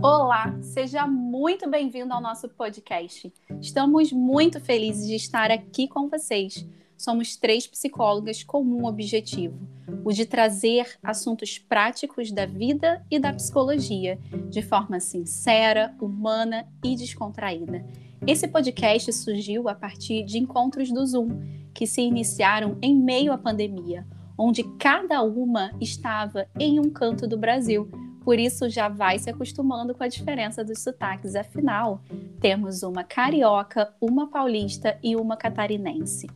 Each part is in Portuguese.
Olá, seja muito bem-vindo ao nosso podcast. Estamos muito felizes de estar aqui com vocês. Somos três psicólogas com um objetivo: o de trazer assuntos práticos da vida e da psicologia de forma sincera, humana e descontraída. Esse podcast surgiu a partir de encontros do Zoom que se iniciaram em meio à pandemia, onde cada uma estava em um canto do Brasil por isso já vai se acostumando com a diferença dos sotaques. Afinal, temos uma carioca, uma paulista e uma catarinense.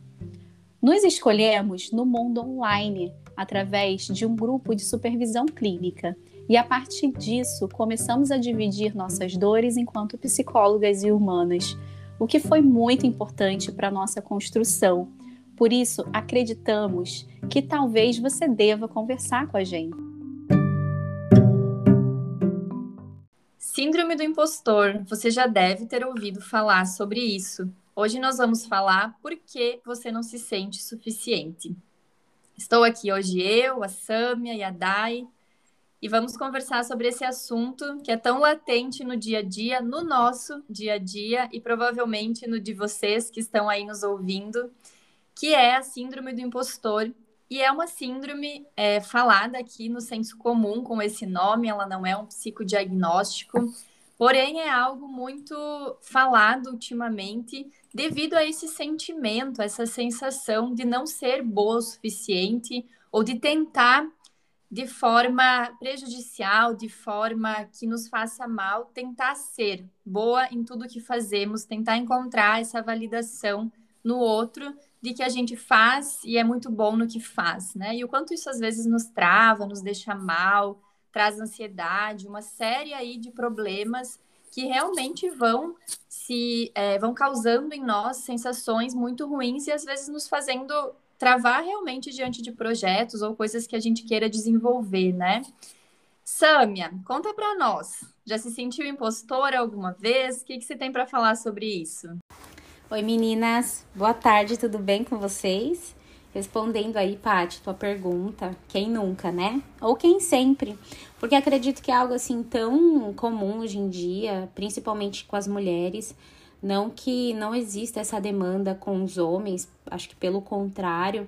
Nos escolhemos no mundo online, através de um grupo de supervisão clínica. E a partir disso, começamos a dividir nossas dores enquanto psicólogas e humanas, o que foi muito importante para nossa construção. Por isso, acreditamos que talvez você deva conversar com a gente. Síndrome do impostor. Você já deve ter ouvido falar sobre isso. Hoje nós vamos falar por que você não se sente suficiente. Estou aqui hoje eu, a Sâmia e a Dai, e vamos conversar sobre esse assunto que é tão latente no dia a dia, no nosso dia a dia e provavelmente no de vocês que estão aí nos ouvindo, que é a síndrome do impostor e é uma síndrome é, falada aqui no senso comum com esse nome, ela não é um psicodiagnóstico, porém é algo muito falado ultimamente devido a esse sentimento, essa sensação de não ser boa o suficiente ou de tentar de forma prejudicial, de forma que nos faça mal, tentar ser boa em tudo que fazemos, tentar encontrar essa validação no outro de que a gente faz e é muito bom no que faz, né? E o quanto isso às vezes nos trava, nos deixa mal, traz ansiedade, uma série aí de problemas que realmente vão se é, vão causando em nós sensações muito ruins e às vezes nos fazendo travar realmente diante de projetos ou coisas que a gente queira desenvolver, né? Sâmia, conta para nós. Já se sentiu impostora alguma vez? O que, que você tem para falar sobre isso? Oi meninas, boa tarde, tudo bem com vocês? Respondendo aí, Paty, tua pergunta, quem nunca, né? Ou quem sempre? Porque acredito que é algo assim tão comum hoje em dia, principalmente com as mulheres. Não que não exista essa demanda com os homens, acho que pelo contrário,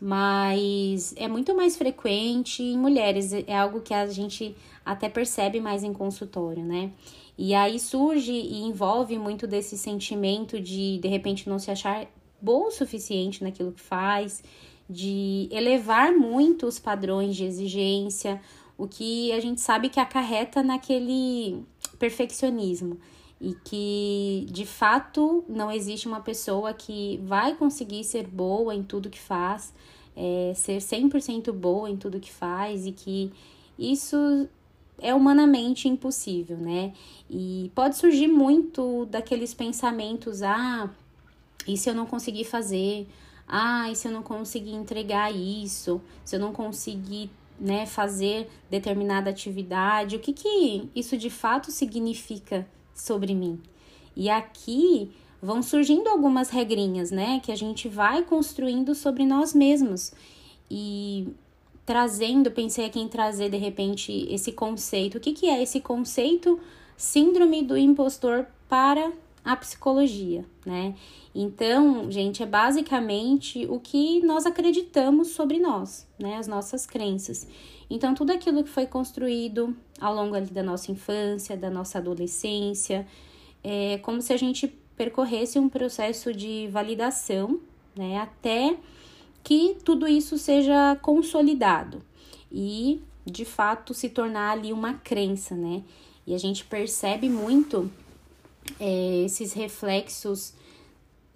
mas é muito mais frequente em mulheres, é algo que a gente até percebe mais em consultório, né? E aí surge e envolve muito desse sentimento de de repente não se achar bom o suficiente naquilo que faz, de elevar muito os padrões de exigência, o que a gente sabe que acarreta naquele perfeccionismo. E que de fato não existe uma pessoa que vai conseguir ser boa em tudo que faz, é, ser 100% boa em tudo que faz e que isso é humanamente impossível, né? E pode surgir muito daqueles pensamentos: ah, e se eu não conseguir fazer? Ah, e se eu não conseguir entregar isso? Se eu não conseguir né, fazer determinada atividade? O que, que isso de fato significa sobre mim? E aqui vão surgindo algumas regrinhas, né, que a gente vai construindo sobre nós mesmos. E trazendo, pensei aqui em trazer de repente esse conceito. O que, que é esse conceito síndrome do impostor para a psicologia, né? Então, gente, é basicamente o que nós acreditamos sobre nós, né? As nossas crenças. Então, tudo aquilo que foi construído ao longo ali da nossa infância, da nossa adolescência, é como se a gente percorresse um processo de validação, né? Até que tudo isso seja consolidado e de fato se tornar ali uma crença, né? E a gente percebe muito é, esses reflexos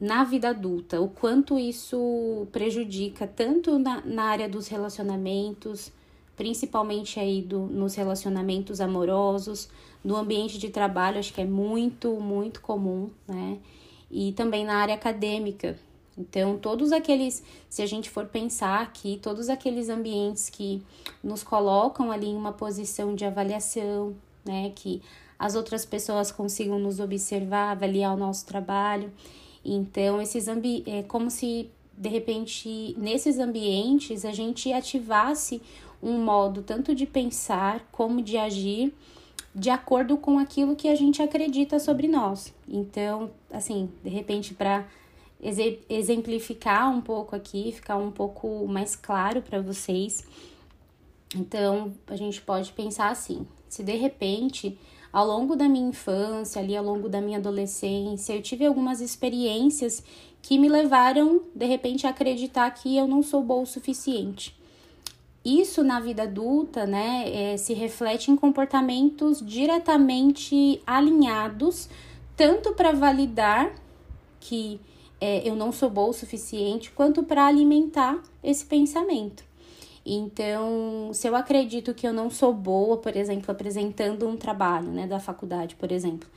na vida adulta, o quanto isso prejudica tanto na, na área dos relacionamentos, principalmente aí do, nos relacionamentos amorosos, no ambiente de trabalho, acho que é muito, muito comum, né? E também na área acadêmica, então, todos aqueles, se a gente for pensar aqui, todos aqueles ambientes que nos colocam ali em uma posição de avaliação, né, que as outras pessoas consigam nos observar, avaliar o nosso trabalho. Então, esses ambi é como se de repente nesses ambientes a gente ativasse um modo tanto de pensar como de agir de acordo com aquilo que a gente acredita sobre nós. Então, assim, de repente, para exemplificar um pouco aqui, ficar um pouco mais claro para vocês. Então, a gente pode pensar assim: se de repente, ao longo da minha infância, ali ao longo da minha adolescência, eu tive algumas experiências que me levaram, de repente, a acreditar que eu não sou boa o suficiente. Isso na vida adulta, né, é, se reflete em comportamentos diretamente alinhados, tanto para validar que é, eu não sou boa o suficiente, quanto para alimentar esse pensamento. Então, se eu acredito que eu não sou boa, por exemplo, apresentando um trabalho, né, da faculdade, por exemplo,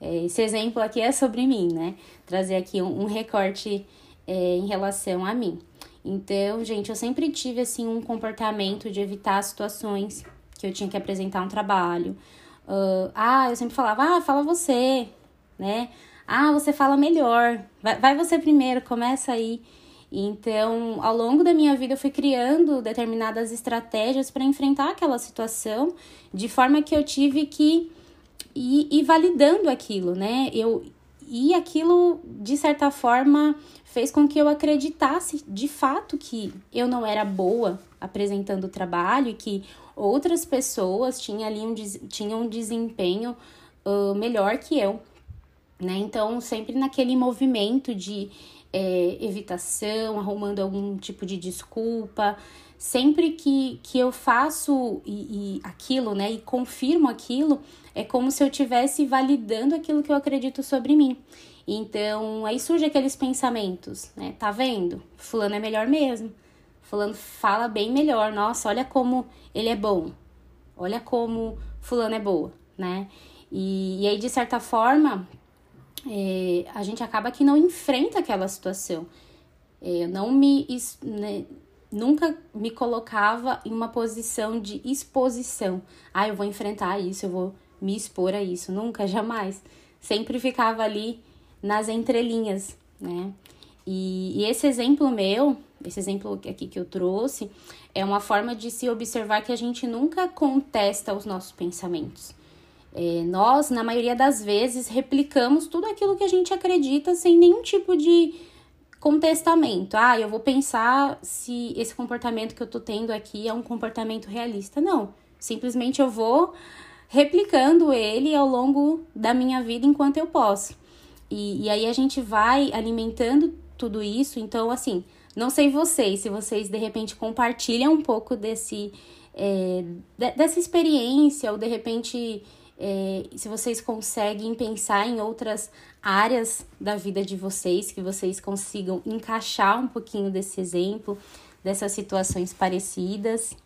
é, esse exemplo aqui é sobre mim, né? Trazer aqui um, um recorte é, em relação a mim. Então, gente, eu sempre tive assim um comportamento de evitar situações que eu tinha que apresentar um trabalho. Uh, ah, eu sempre falava, ah, fala você, né? Ah, você fala melhor. Vai, vai você primeiro, começa aí. Então, ao longo da minha vida, eu fui criando determinadas estratégias para enfrentar aquela situação, de forma que eu tive que ir, ir validando aquilo, né? Eu, e aquilo, de certa forma, fez com que eu acreditasse de fato que eu não era boa apresentando o trabalho e que outras pessoas tinham ali um, tinham um desempenho uh, melhor que eu né? Então, sempre naquele movimento de é, evitação, arrumando algum tipo de desculpa. Sempre que, que eu faço e, e aquilo, né, e confirmo aquilo, é como se eu estivesse validando aquilo que eu acredito sobre mim. Então, aí surge aqueles pensamentos, né? Tá vendo? Fulano é melhor mesmo. Fulano fala bem melhor. Nossa, olha como ele é bom. Olha como fulano é boa, né? E, e aí, de certa forma, é, a gente acaba que não enfrenta aquela situação. É, eu não me. Né, nunca me colocava em uma posição de exposição. Ah, eu vou enfrentar isso, eu vou me expor a isso. Nunca, jamais. Sempre ficava ali nas entrelinhas, né? E, e esse exemplo meu, esse exemplo aqui que eu trouxe, é uma forma de se observar que a gente nunca contesta os nossos pensamentos. É, nós, na maioria das vezes, replicamos tudo aquilo que a gente acredita sem nenhum tipo de contestamento. Ah, eu vou pensar se esse comportamento que eu tô tendo aqui é um comportamento realista. Não. Simplesmente eu vou replicando ele ao longo da minha vida enquanto eu posso. E, e aí a gente vai alimentando tudo isso. Então, assim, não sei vocês, se vocês de repente compartilham um pouco desse, é, dessa experiência, ou de repente é, se vocês conseguem pensar em outras áreas da vida de vocês, que vocês consigam encaixar um pouquinho desse exemplo, dessas situações parecidas.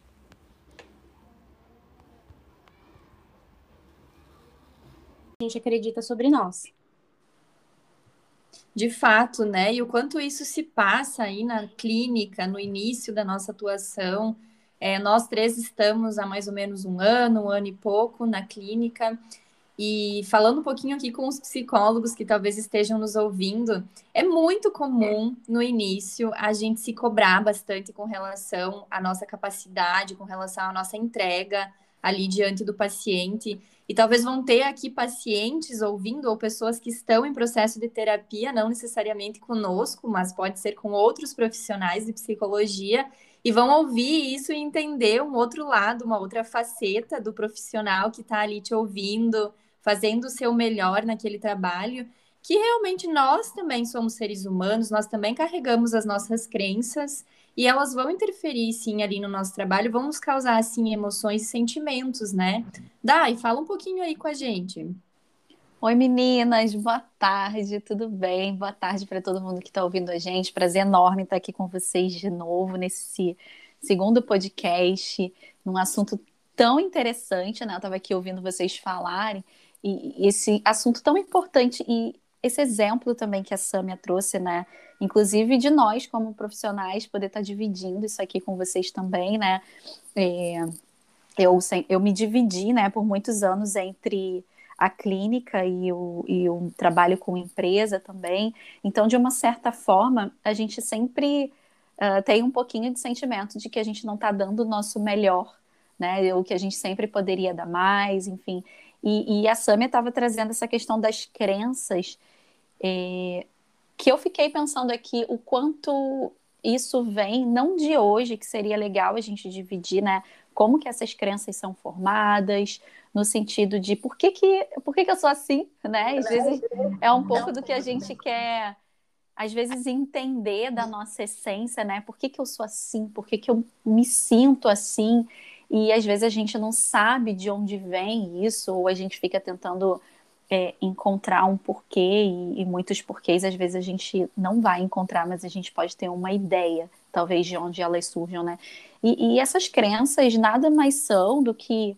A gente acredita sobre nós. De fato, né? E o quanto isso se passa aí na clínica, no início da nossa atuação, é, nós três estamos há mais ou menos um ano, um ano e pouco na clínica. E falando um pouquinho aqui com os psicólogos que talvez estejam nos ouvindo, é muito comum no início a gente se cobrar bastante com relação à nossa capacidade, com relação à nossa entrega ali diante do paciente. E talvez vão ter aqui pacientes ouvindo ou pessoas que estão em processo de terapia, não necessariamente conosco, mas pode ser com outros profissionais de psicologia e vão ouvir isso e entender um outro lado, uma outra faceta do profissional que está ali te ouvindo, fazendo o seu melhor naquele trabalho, que realmente nós também somos seres humanos, nós também carregamos as nossas crenças e elas vão interferir sim ali no nosso trabalho, vão nos causar assim emoções e sentimentos, né? Dai, fala um pouquinho aí com a gente. Oi meninas, boa tarde, tudo bem? Boa tarde para todo mundo que está ouvindo a gente. Prazer enorme estar aqui com vocês de novo nesse segundo podcast, num assunto tão interessante, né? Eu estava aqui ouvindo vocês falarem, e esse assunto tão importante e esse exemplo também que a Samia trouxe, né? Inclusive de nós, como profissionais, poder estar dividindo isso aqui com vocês também, né? É, eu, eu me dividi, né, por muitos anos entre a clínica e o, e o trabalho com empresa também. Então, de uma certa forma, a gente sempre uh, tem um pouquinho de sentimento de que a gente não está dando o nosso melhor, né? O que a gente sempre poderia dar mais, enfim. E, e a Samia estava trazendo essa questão das crenças, é, que eu fiquei pensando aqui o quanto isso vem, não de hoje, que seria legal a gente dividir, né? Como que essas crenças são formadas, no sentido de por que, que, por que, que eu sou assim, né? Às vezes é um pouco do que a gente quer, às vezes, entender da nossa essência, né? Por que, que eu sou assim? Por que, que eu me sinto assim? E às vezes a gente não sabe de onde vem isso, ou a gente fica tentando é, encontrar um porquê, e, e, muitos porquês às vezes a gente não vai encontrar, mas a gente pode ter uma ideia, talvez, de onde elas surjam, né? E, e essas crenças nada mais são do que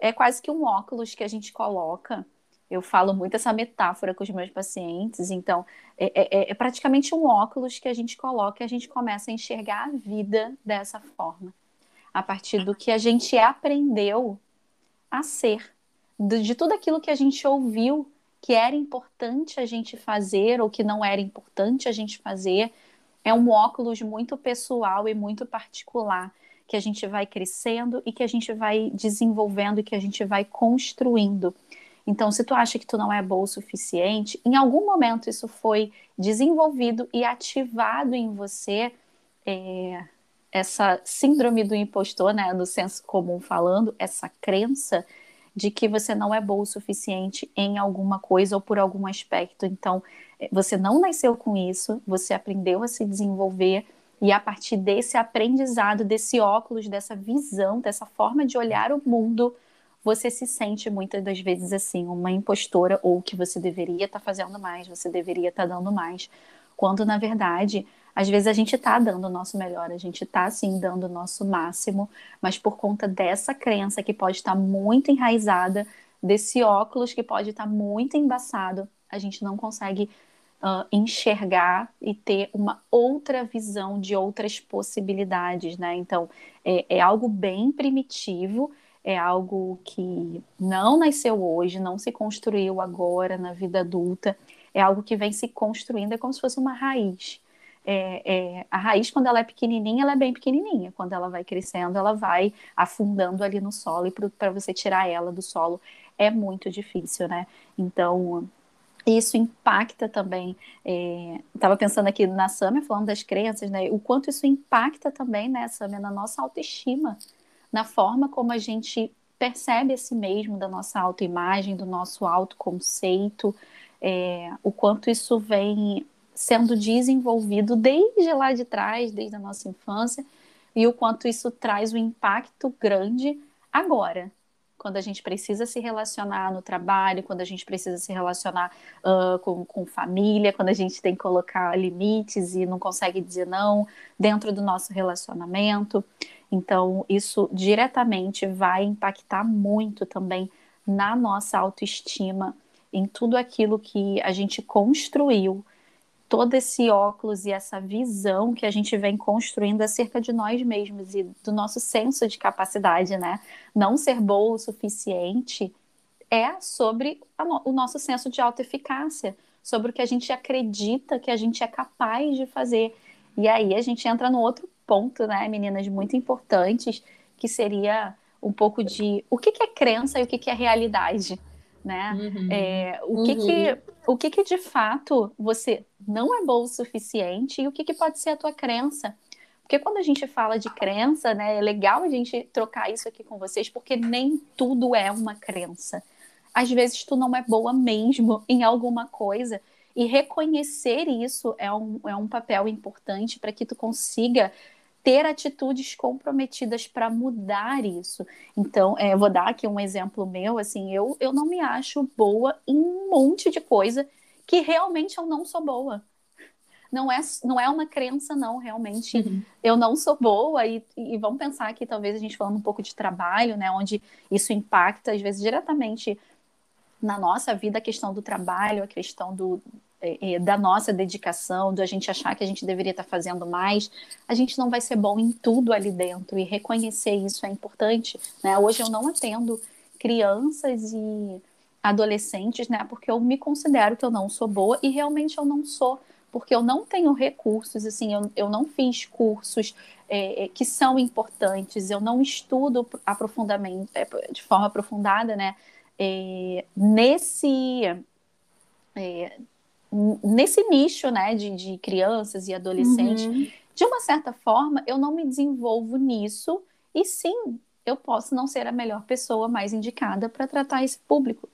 é quase que um óculos que a gente coloca. Eu falo muito essa metáfora com os meus pacientes, então é, é, é, é praticamente um óculos que a gente coloca e a gente começa a enxergar a vida dessa forma, a partir do que a gente aprendeu a ser, de tudo aquilo que a gente ouviu que era importante a gente fazer ou que não era importante a gente fazer. É um óculos muito pessoal e muito particular que a gente vai crescendo e que a gente vai desenvolvendo e que a gente vai construindo. Então, se tu acha que tu não é boa o suficiente, em algum momento isso foi desenvolvido e ativado em você é, essa síndrome do impostor, né, no senso comum falando, essa crença de que você não é boa o suficiente em alguma coisa ou por algum aspecto. Então, é, você não nasceu com isso, você aprendeu a se desenvolver e a partir desse aprendizado, desse óculos, dessa visão, dessa forma de olhar o mundo, você se sente muitas das vezes assim, uma impostora, ou que você deveria estar tá fazendo mais, você deveria estar tá dando mais. Quando, na verdade, às vezes a gente está dando o nosso melhor, a gente está, sim, dando o nosso máximo, mas por conta dessa crença que pode estar tá muito enraizada, desse óculos que pode estar tá muito embaçado, a gente não consegue uh, enxergar e ter uma outra visão de outras possibilidades, né? Então, é, é algo bem primitivo, é algo que não nasceu hoje, não se construiu agora na vida adulta, é algo que vem se construindo, é como se fosse uma raiz. É, é, a raiz, quando ela é pequenininha, ela é bem pequenininha. Quando ela vai crescendo, ela vai afundando ali no solo e para você tirar ela do solo é muito difícil, né? Então, isso impacta também. Estava é, pensando aqui na Samia, falando das crenças, né? O quanto isso impacta também, né, Samia, na nossa autoestima, na forma como a gente percebe a si mesmo, da nossa autoimagem, do nosso autoconceito, é, o quanto isso vem sendo desenvolvido desde lá de trás, desde a nossa infância, e o quanto isso traz um impacto grande agora, quando a gente precisa se relacionar no trabalho, quando a gente precisa se relacionar uh, com, com família, quando a gente tem que colocar limites e não consegue dizer não dentro do nosso relacionamento. Então, isso diretamente vai impactar muito também na nossa autoestima, em tudo aquilo que a gente construiu todo esse óculos e essa visão que a gente vem construindo acerca de nós mesmos e do nosso senso de capacidade, né? Não ser boa o suficiente é sobre o nosso senso de autoeficácia, sobre o que a gente acredita que a gente é capaz de fazer. E aí a gente entra no outro ponto, né, meninas, muito importantes, que seria um pouco de o que, é crença e o que é realidade né? Uhum. É, o que, uhum. que o que, que de fato você não é bom o suficiente e o que, que pode ser a tua crença? Porque quando a gente fala de crença, né, é legal a gente trocar isso aqui com vocês, porque nem tudo é uma crença. Às vezes tu não é boa mesmo em alguma coisa e reconhecer isso é um, é um papel importante para que tu consiga ter atitudes comprometidas para mudar isso. Então, é, vou dar aqui um exemplo meu, assim, eu, eu não me acho boa em um monte de coisa que realmente eu não sou boa. Não é, não é uma crença, não, realmente. Uhum. Eu não sou boa, e, e vamos pensar aqui, talvez a gente falando um pouco de trabalho, né, onde isso impacta, às vezes, diretamente na nossa vida, a questão do trabalho, a questão do, é, é, da nossa dedicação, do a gente achar que a gente deveria estar fazendo mais, a gente não vai ser bom em tudo ali dentro e reconhecer isso é importante. Né? Hoje eu não atendo crianças e adolescentes, né? Porque eu me considero que eu não sou boa e realmente eu não sou, porque eu não tenho recursos, assim, eu, eu não fiz cursos é, é que são importantes, eu não estudo aprofundamente, de forma aprofundada, né? é, nesse é, nesse nicho, né, de, de crianças e adolescentes, uhum. de uma certa forma, eu não me desenvolvo nisso e sim, eu posso não ser a melhor pessoa mais indicada para tratar esse público.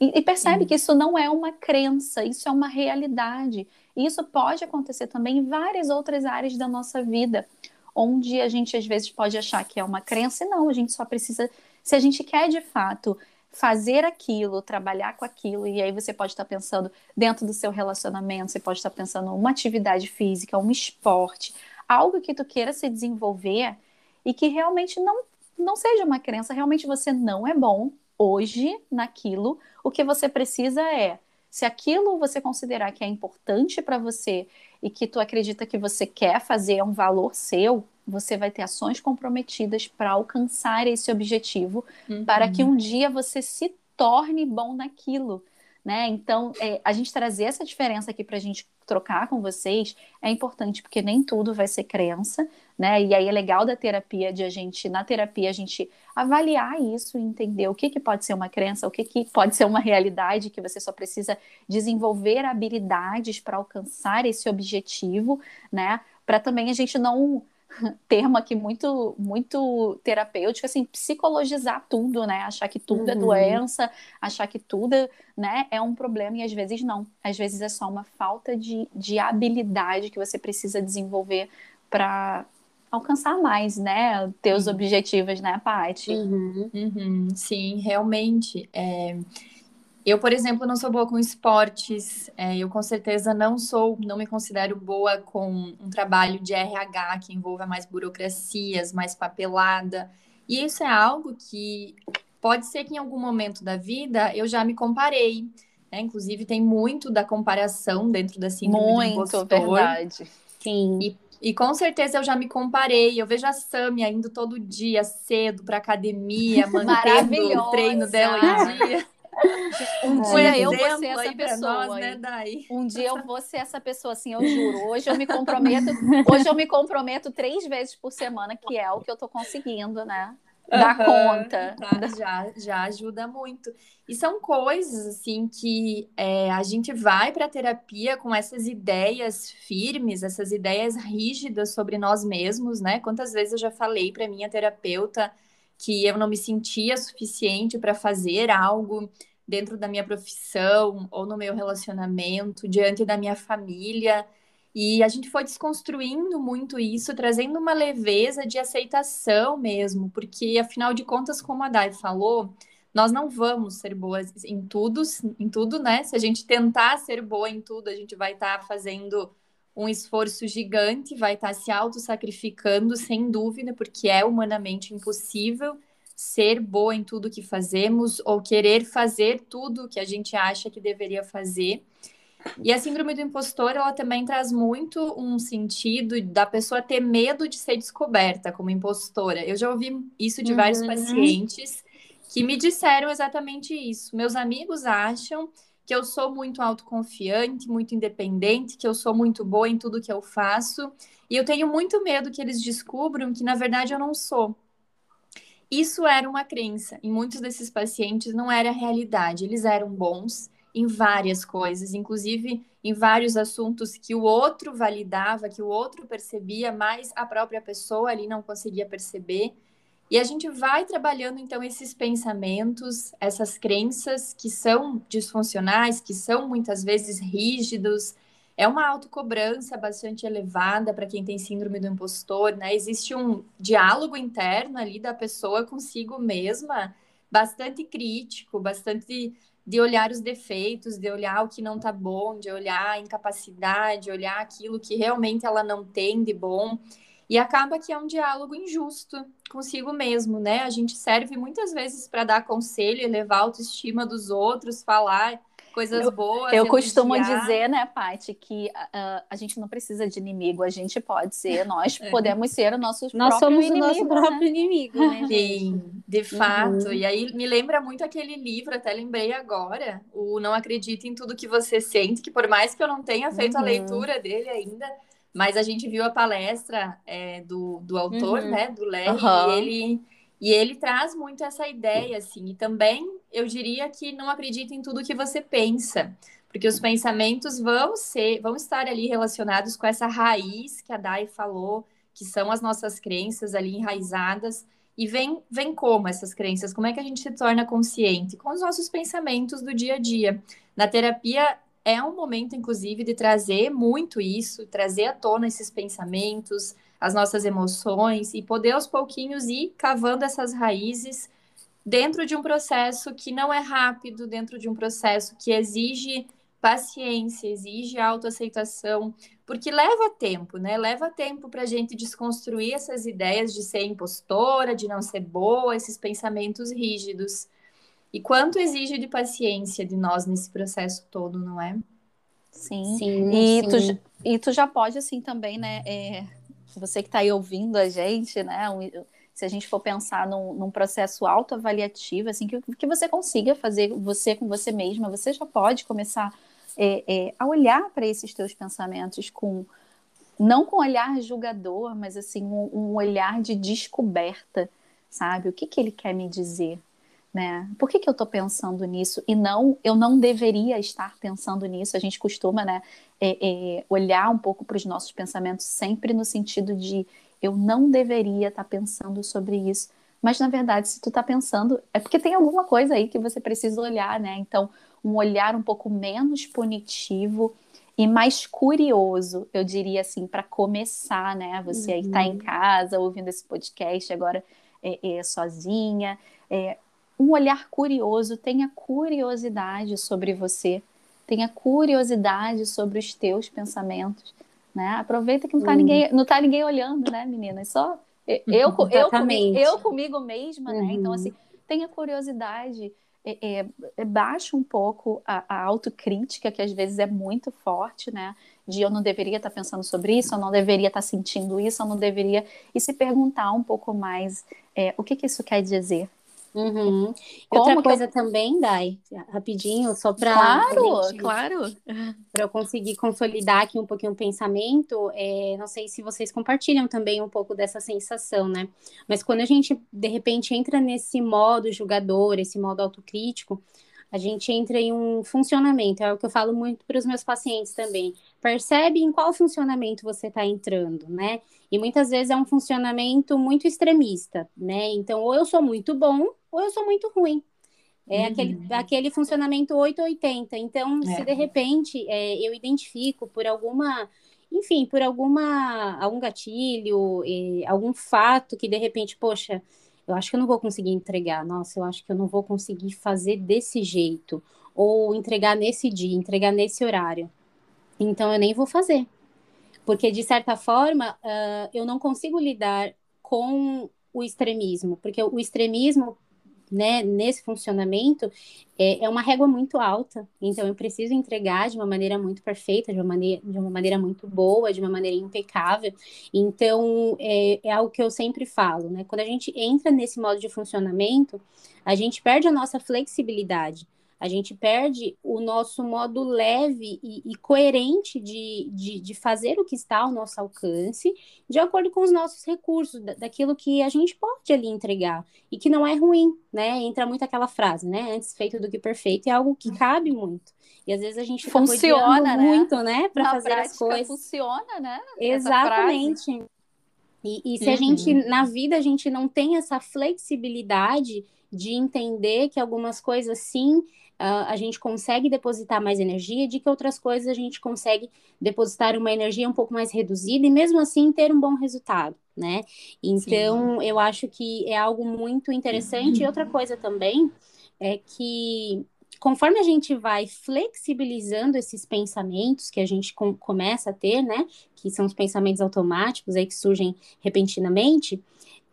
E, e percebe que isso não é uma crença, isso é uma realidade. E isso pode acontecer também em várias outras áreas da nossa vida, onde a gente às vezes pode achar que é uma crença, e não, a gente só precisa, se a gente quer de fato fazer aquilo, trabalhar com aquilo, e aí você pode estar pensando dentro do seu relacionamento, você pode estar pensando uma atividade física, um esporte, algo que tu queira se desenvolver e que realmente não, não seja uma crença, realmente você não é bom hoje naquilo, o que você precisa é se aquilo você considerar que é importante para você e que tu acredita que você quer fazer é um valor seu, você vai ter ações comprometidas para alcançar esse objetivo, uhum. para que um dia você se torne bom naquilo. Né? Então, é, a gente trazer essa diferença aqui para a gente trocar com vocês é importante, porque nem tudo vai ser crença, né? E aí é legal da terapia de a gente, na terapia, a gente avaliar isso e entender o que, que pode ser uma crença, o que, que pode ser uma realidade, que você só precisa desenvolver habilidades para alcançar esse objetivo, né? Para também a gente não termo aqui muito muito terapêutico, assim, psicologizar tudo, né? Achar que tudo é uhum. é doença, achar que tudo, né, é um problema e às vezes não. Às vezes é só uma falta de, de habilidade que você precisa desenvolver para alcançar mais, né, teus uhum. objetivos, né, Paty? Uhum. Uhum. Sim, realmente. É... Eu, por exemplo, não sou boa com esportes, é, eu com certeza não sou, não me considero boa com um trabalho de RH que envolva mais burocracias, mais papelada. E isso é algo que pode ser que em algum momento da vida eu já me comparei. Né? Inclusive, tem muito da comparação dentro da síndrome muito, do impostor. verdade. Sim. E, e com certeza eu já me comparei. Eu vejo a Samia indo todo dia cedo para academia, mantendo o treino dela em dia. Um dia eu vou ser essa pessoa. Nós, né, Um dia eu vou ser essa pessoa, assim, eu juro. Hoje eu me comprometo, hoje eu me comprometo três vezes por semana, que é o que eu tô conseguindo, né? Dar uhum, conta. Tá, já, já ajuda muito. E são coisas, assim, que é, a gente vai para a terapia com essas ideias firmes, essas ideias rígidas sobre nós mesmos, né? Quantas vezes eu já falei para minha terapeuta que eu não me sentia suficiente para fazer algo dentro da minha profissão ou no meu relacionamento, diante da minha família. E a gente foi desconstruindo muito isso, trazendo uma leveza de aceitação mesmo, porque afinal de contas, como a Dai falou, nós não vamos ser boas em tudo, em tudo, né? Se a gente tentar ser boa em tudo, a gente vai estar tá fazendo um esforço gigante, vai estar tá se auto-sacrificando, sem dúvida, porque é humanamente impossível ser boa em tudo que fazemos ou querer fazer tudo que a gente acha que deveria fazer. E a síndrome do impostor, ela também traz muito um sentido da pessoa ter medo de ser descoberta como impostora. Eu já ouvi isso de uhum. vários pacientes que me disseram exatamente isso. Meus amigos acham que eu sou muito autoconfiante, muito independente, que eu sou muito boa em tudo que eu faço, e eu tenho muito medo que eles descubram que na verdade eu não sou. Isso era uma crença. Em muitos desses pacientes não era realidade. Eles eram bons em várias coisas, inclusive em vários assuntos que o outro validava, que o outro percebia, mas a própria pessoa ali não conseguia perceber. E a gente vai trabalhando então esses pensamentos, essas crenças que são disfuncionais, que são muitas vezes rígidos, é uma autocobrança bastante elevada para quem tem síndrome do impostor, né? Existe um diálogo interno ali da pessoa consigo mesma, bastante crítico, bastante de olhar os defeitos, de olhar o que não tá bom, de olhar a incapacidade, olhar aquilo que realmente ela não tem de bom. E acaba que é um diálogo injusto consigo mesmo, né? A gente serve muitas vezes para dar conselho, elevar a autoestima dos outros, falar coisas eu, boas. Eu costumo dizer, né, Paty, que uh, a gente não precisa de inimigo, a gente pode ser, nós é. podemos ser o nosso nós próprio somos inimigo. o nosso próprio né? inimigo, né? Sim, de fato. Uhum. E aí me lembra muito aquele livro, até lembrei agora, o Não Acredite em Tudo que Você Sente, que por mais que eu não tenha feito uhum. a leitura dele ainda, mas a gente viu a palestra é, do, do autor, uhum. né, do Larry, e ele E ele traz muito essa ideia, assim, e também eu diria que não acredita em tudo que você pensa, porque os pensamentos vão ser, vão estar ali relacionados com essa raiz que a Dai falou, que são as nossas crenças ali enraizadas. E vem, vem como essas crenças? Como é que a gente se torna consciente? Com os nossos pensamentos do dia a dia. Na terapia, é um momento, inclusive, de trazer muito isso, trazer à tona esses pensamentos, as nossas emoções e poder aos pouquinhos ir cavando essas raízes dentro de um processo que não é rápido, dentro de um processo que exige paciência, exige autoaceitação, porque leva tempo, né? Leva tempo para a gente desconstruir essas ideias de ser impostora, de não ser boa, esses pensamentos rígidos. E quanto exige de paciência de nós nesse processo todo, não é? Sim. sim e, sim. Tu, e tu já pode, assim, também, né? É, você que está aí ouvindo a gente, né? Um, se a gente for pensar num, num processo autoavaliativo, assim, que, que você consiga fazer você com você mesma, você já pode começar é, é, a olhar para esses teus pensamentos com não com olhar julgador, mas assim um, um, olhar de descoberta, sabe? O que que ele quer me dizer, né? Por que que eu estou pensando nisso e não eu não deveria estar pensando nisso? A gente costuma, né, é, é olhar um pouco para os nossos pensamentos sempre no sentido de eu não deveria estar tá pensando sobre isso. Mas na verdade, se tu está pensando, é porque tem alguma coisa aí que você precisa olhar, né? Então, um olhar um pouco menos punitivo e mais curioso, eu diria assim, para começar, né? Você aí está em uhum. casa ouvindo esse podcast agora é, é, sozinha, é, um olhar curioso, tenha curiosidade sobre você, tenha curiosidade sobre os teus pensamentos, né? Aproveita que não está uhum. ninguém, não tá ninguém olhando, né, menina? É só eu, eu, eu, comigo, eu comigo mesma, né? Então, assim, uhum. tenha curiosidade é, é, é, baixa um pouco a, a, autocrítica, que às vezes é muito forte, né? De eu não deveria estar pensando sobre isso, eu não deveria estar sentindo isso, eu não deveria. E se perguntar um pouco mais é, o que, que isso quer dizer, Uhum. Outra coisa eu... também, Dai, rapidinho, só para. Claro, gente, claro. Para eu conseguir consolidar aqui um pouquinho o pensamento, é, não sei se vocês compartilham também um pouco dessa sensação, né? Mas quando a gente, de repente, entra nesse modo julgador, esse modo autocrítico, a gente entra em um funcionamento, é o que eu falo muito para os meus pacientes também. Percebe em qual funcionamento você está entrando, né? E muitas vezes é um funcionamento muito extremista, né? Então, ou eu sou muito bom, ou eu sou muito ruim. É uhum. aquele, aquele funcionamento 880. Então, é. se de repente é, eu identifico por alguma, enfim, por alguma algum gatilho, algum fato que de repente, poxa, eu acho que eu não vou conseguir entregar. Nossa, eu acho que eu não vou conseguir fazer desse jeito. Ou entregar nesse dia, entregar nesse horário. Então, eu nem vou fazer. Porque, de certa forma, uh, eu não consigo lidar com o extremismo. Porque o extremismo, né, nesse funcionamento, é, é, uma régua muito alta. Então, eu preciso entregar de uma maneira muito perfeita, de uma maneira, de uma maneira muito boa, de uma maneira impecável. Então, é, é algo que eu sempre falo, né? Quando a gente entra nesse modo de funcionamento, a gente perde a nossa flexibilidade a gente perde o nosso modo leve e, e coerente de, de, de, fazer o que está ao nosso alcance, de acordo com os nossos recursos, da, daquilo que a gente pode ali entregar, e que não é ruim, né? Entra muito aquela frase, né? Antes feito do que perfeito, é algo que cabe muito. E às vezes a gente funciona né? muito, né, para fazer as coisas. Funciona, né? Exatamente. E, e, se uhum. a gente, na vida, a gente não tem essa flexibilidade de entender que algumas coisas sim uh, a gente consegue depositar mais energia, de que outras coisas a gente consegue depositar uma energia um pouco mais reduzida e mesmo assim ter um bom resultado, né? Então, Sim. eu acho que é algo muito interessante. E outra coisa também é que conforme a gente vai flexibilizando esses pensamentos que a gente com, começa a ter, né, que são os pensamentos automáticos aí que surgem repentinamente,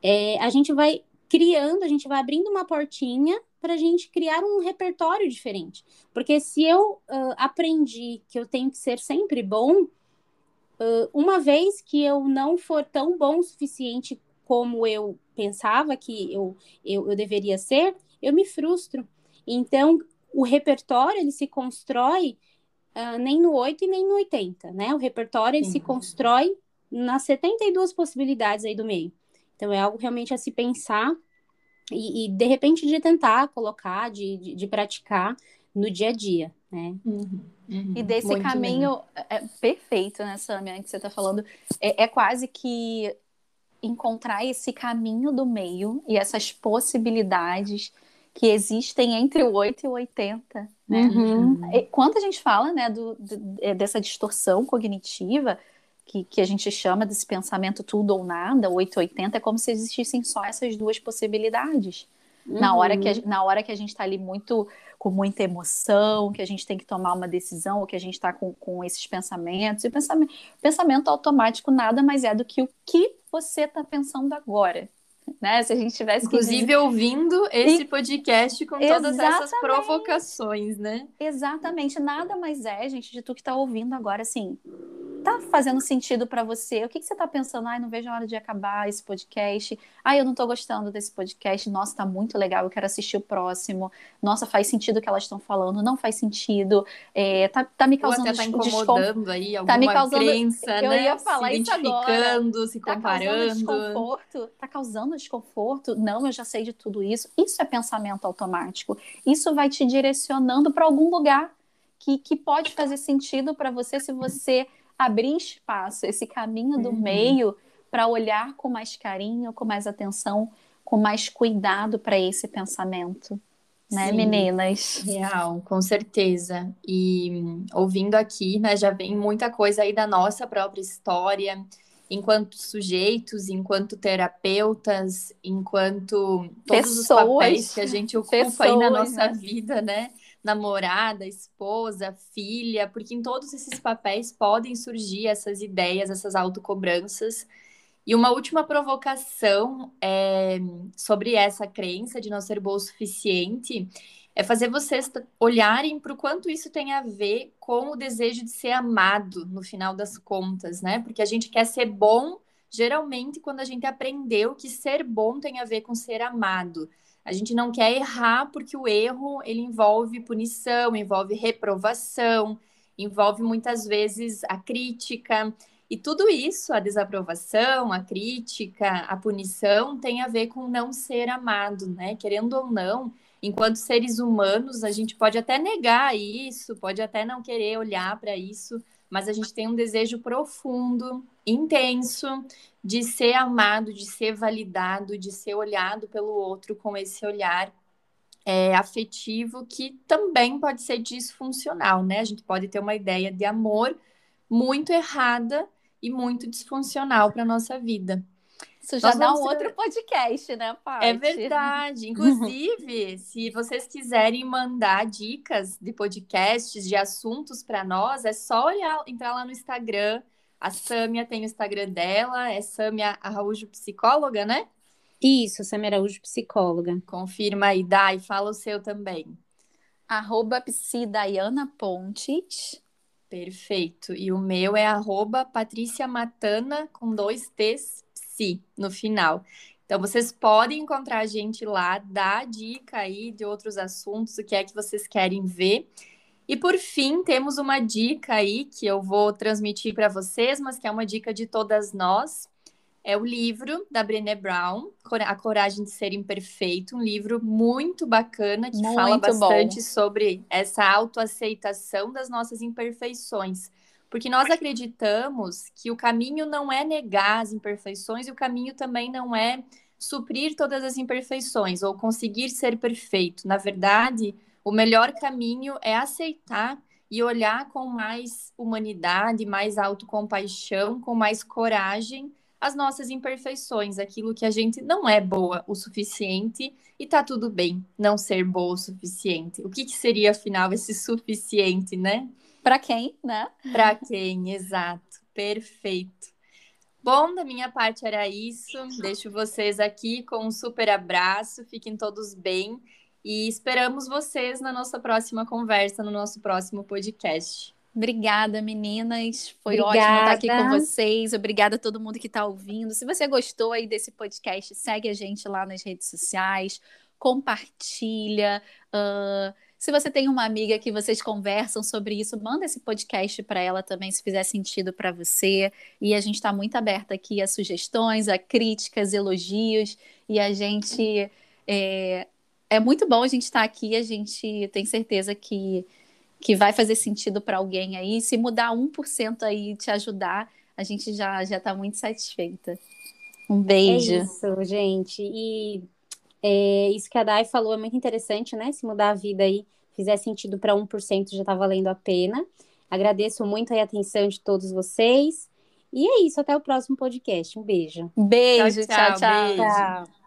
é, a gente vai criando, a gente vai abrindo uma portinha para a gente criar um repertório diferente. Porque se eu uh, aprendi que eu tenho que ser sempre bom, uh, uma vez que eu não for tão bom o suficiente como eu pensava que eu, eu, eu deveria ser, eu me frustro. Então, o repertório ele se constrói uh, nem no 8 e nem no 80, né? O repertório ele uhum. se constrói nas 72 possibilidades aí do meio. Então, é algo realmente a se pensar e, e, de repente de tentar colocar, de, de, de, praticar no dia a dia, né? Uhum, uhum. E desse Muito caminho é, é, perfeito, né, Samia, que você está falando, é, é quase que encontrar esse caminho do meio e essas possibilidades que existem entre o 8 e o 80. Né? Uhum. Quando a gente fala né, do, do, dessa distorção cognitiva, que, que a gente chama desse pensamento tudo ou nada, 880, é como se existissem só essas duas possibilidades. Uhum. Na, hora que a, na hora que a gente está ali muito com muita emoção, que a gente tem que tomar uma decisão, ou que a gente está com, com esses pensamentos. E o pensamento, pensamento automático nada mais é do que o que você está pensando agora. Né? Se a gente tivesse Inclusive dizer... ouvindo esse e... podcast com todas essas provocações, né? Exatamente. Nada mais é, gente, de tu que está ouvindo agora, assim, tá fazendo sentido para você? O que, que você tá pensando? Ai, não vejo a hora de acabar esse podcast. Ai, eu não tô gostando desse podcast. Nossa, tá muito legal, eu quero assistir o próximo. Nossa, faz sentido o que elas estão falando. Não faz sentido. É, tá, tá me causando... Ou até tá incomodando aí alguma tá me causando... crença, eu né? ia falar se isso agora. se comparando. Tá causando desconforto? Tá causando desconforto? Não, eu já sei de tudo isso. Isso é pensamento automático. Isso vai te direcionando para algum lugar que, que pode fazer sentido para você se você abrir espaço, esse caminho do uhum. meio, para olhar com mais carinho, com mais atenção, com mais cuidado para esse pensamento. Né, Sim, meninas? Real, com certeza. E ouvindo aqui, né, já vem muita coisa aí da nossa própria história, enquanto sujeitos, enquanto terapeutas, enquanto todos Pessoas. os papéis que a gente ocupa Pessoas, aí na nossa né? vida, né? Namorada, esposa, filha, porque em todos esses papéis podem surgir essas ideias, essas autocobranças. E uma última provocação é, sobre essa crença de não ser boa o suficiente é fazer vocês olharem para o quanto isso tem a ver com o desejo de ser amado no final das contas, né? Porque a gente quer ser bom geralmente quando a gente aprendeu que ser bom tem a ver com ser amado. A gente não quer errar porque o erro ele envolve punição, envolve reprovação, envolve muitas vezes a crítica. E tudo isso, a desaprovação, a crítica, a punição, tem a ver com não ser amado, né? Querendo ou não, enquanto seres humanos, a gente pode até negar isso, pode até não querer olhar para isso, mas a gente tem um desejo profundo, intenso, de ser amado, de ser validado, de ser olhado pelo outro com esse olhar é, afetivo que também pode ser disfuncional, né? A gente pode ter uma ideia de amor muito errada e muito disfuncional para nossa vida. Isso já Nós dá um ter... outro podcast, né, Paty? É verdade. Inclusive, se vocês quiserem mandar dicas de podcasts, de assuntos para nós, é só olhar, entrar lá no Instagram. A Sâmia tem o Instagram dela, é Sâmia Araújo Psicóloga, né? Isso, Sâmia Araújo Psicóloga. Confirma aí, dá, e fala o seu também. Arroba Psidaiana Pontes. Perfeito. E o meu é arroba Patrícia Matana, com dois T's, si no final. Então, vocês podem encontrar a gente lá, dar dica aí de outros assuntos, o que é que vocês querem ver. E por fim, temos uma dica aí que eu vou transmitir para vocês, mas que é uma dica de todas nós. É o livro da Brené Brown, A Coragem de Ser Imperfeito, um livro muito bacana que muito fala bastante bom. sobre essa autoaceitação das nossas imperfeições. Porque nós acreditamos que o caminho não é negar as imperfeições e o caminho também não é suprir todas as imperfeições ou conseguir ser perfeito. Na verdade, o melhor caminho é aceitar e olhar com mais humanidade, mais autocompaixão, com mais coragem as nossas imperfeições, aquilo que a gente não é boa o suficiente e tá tudo bem não ser boa o suficiente. O que, que seria afinal esse suficiente, né? Para quem, né? Para quem, exato. Perfeito. Bom, da minha parte era isso. Deixo vocês aqui com um super abraço. Fiquem todos bem e esperamos vocês na nossa próxima conversa, no nosso próximo podcast. Obrigada, meninas. Foi Obrigada. ótimo estar aqui com vocês. Obrigada a todo mundo que está ouvindo. Se você gostou aí desse podcast, segue a gente lá nas redes sociais, compartilha. Uh, se você tem uma amiga que vocês conversam sobre isso, manda esse podcast para ela também, se fizer sentido para você. E a gente está muito aberta aqui a sugestões, a críticas, elogios. E a gente É, é muito bom a gente estar aqui, a gente tem certeza que, que vai fazer sentido para alguém aí. Se mudar 1% aí te ajudar, a gente já já está muito satisfeita. Um beijo. É isso, gente. E é, isso que a Dai falou é muito interessante, né? Se mudar a vida aí fizer sentido para 1%, já está valendo a pena. Agradeço muito a atenção de todos vocês. E é isso, até o próximo podcast. Um beijo. Beijo, tchau, tchau. tchau. Beijo. tchau.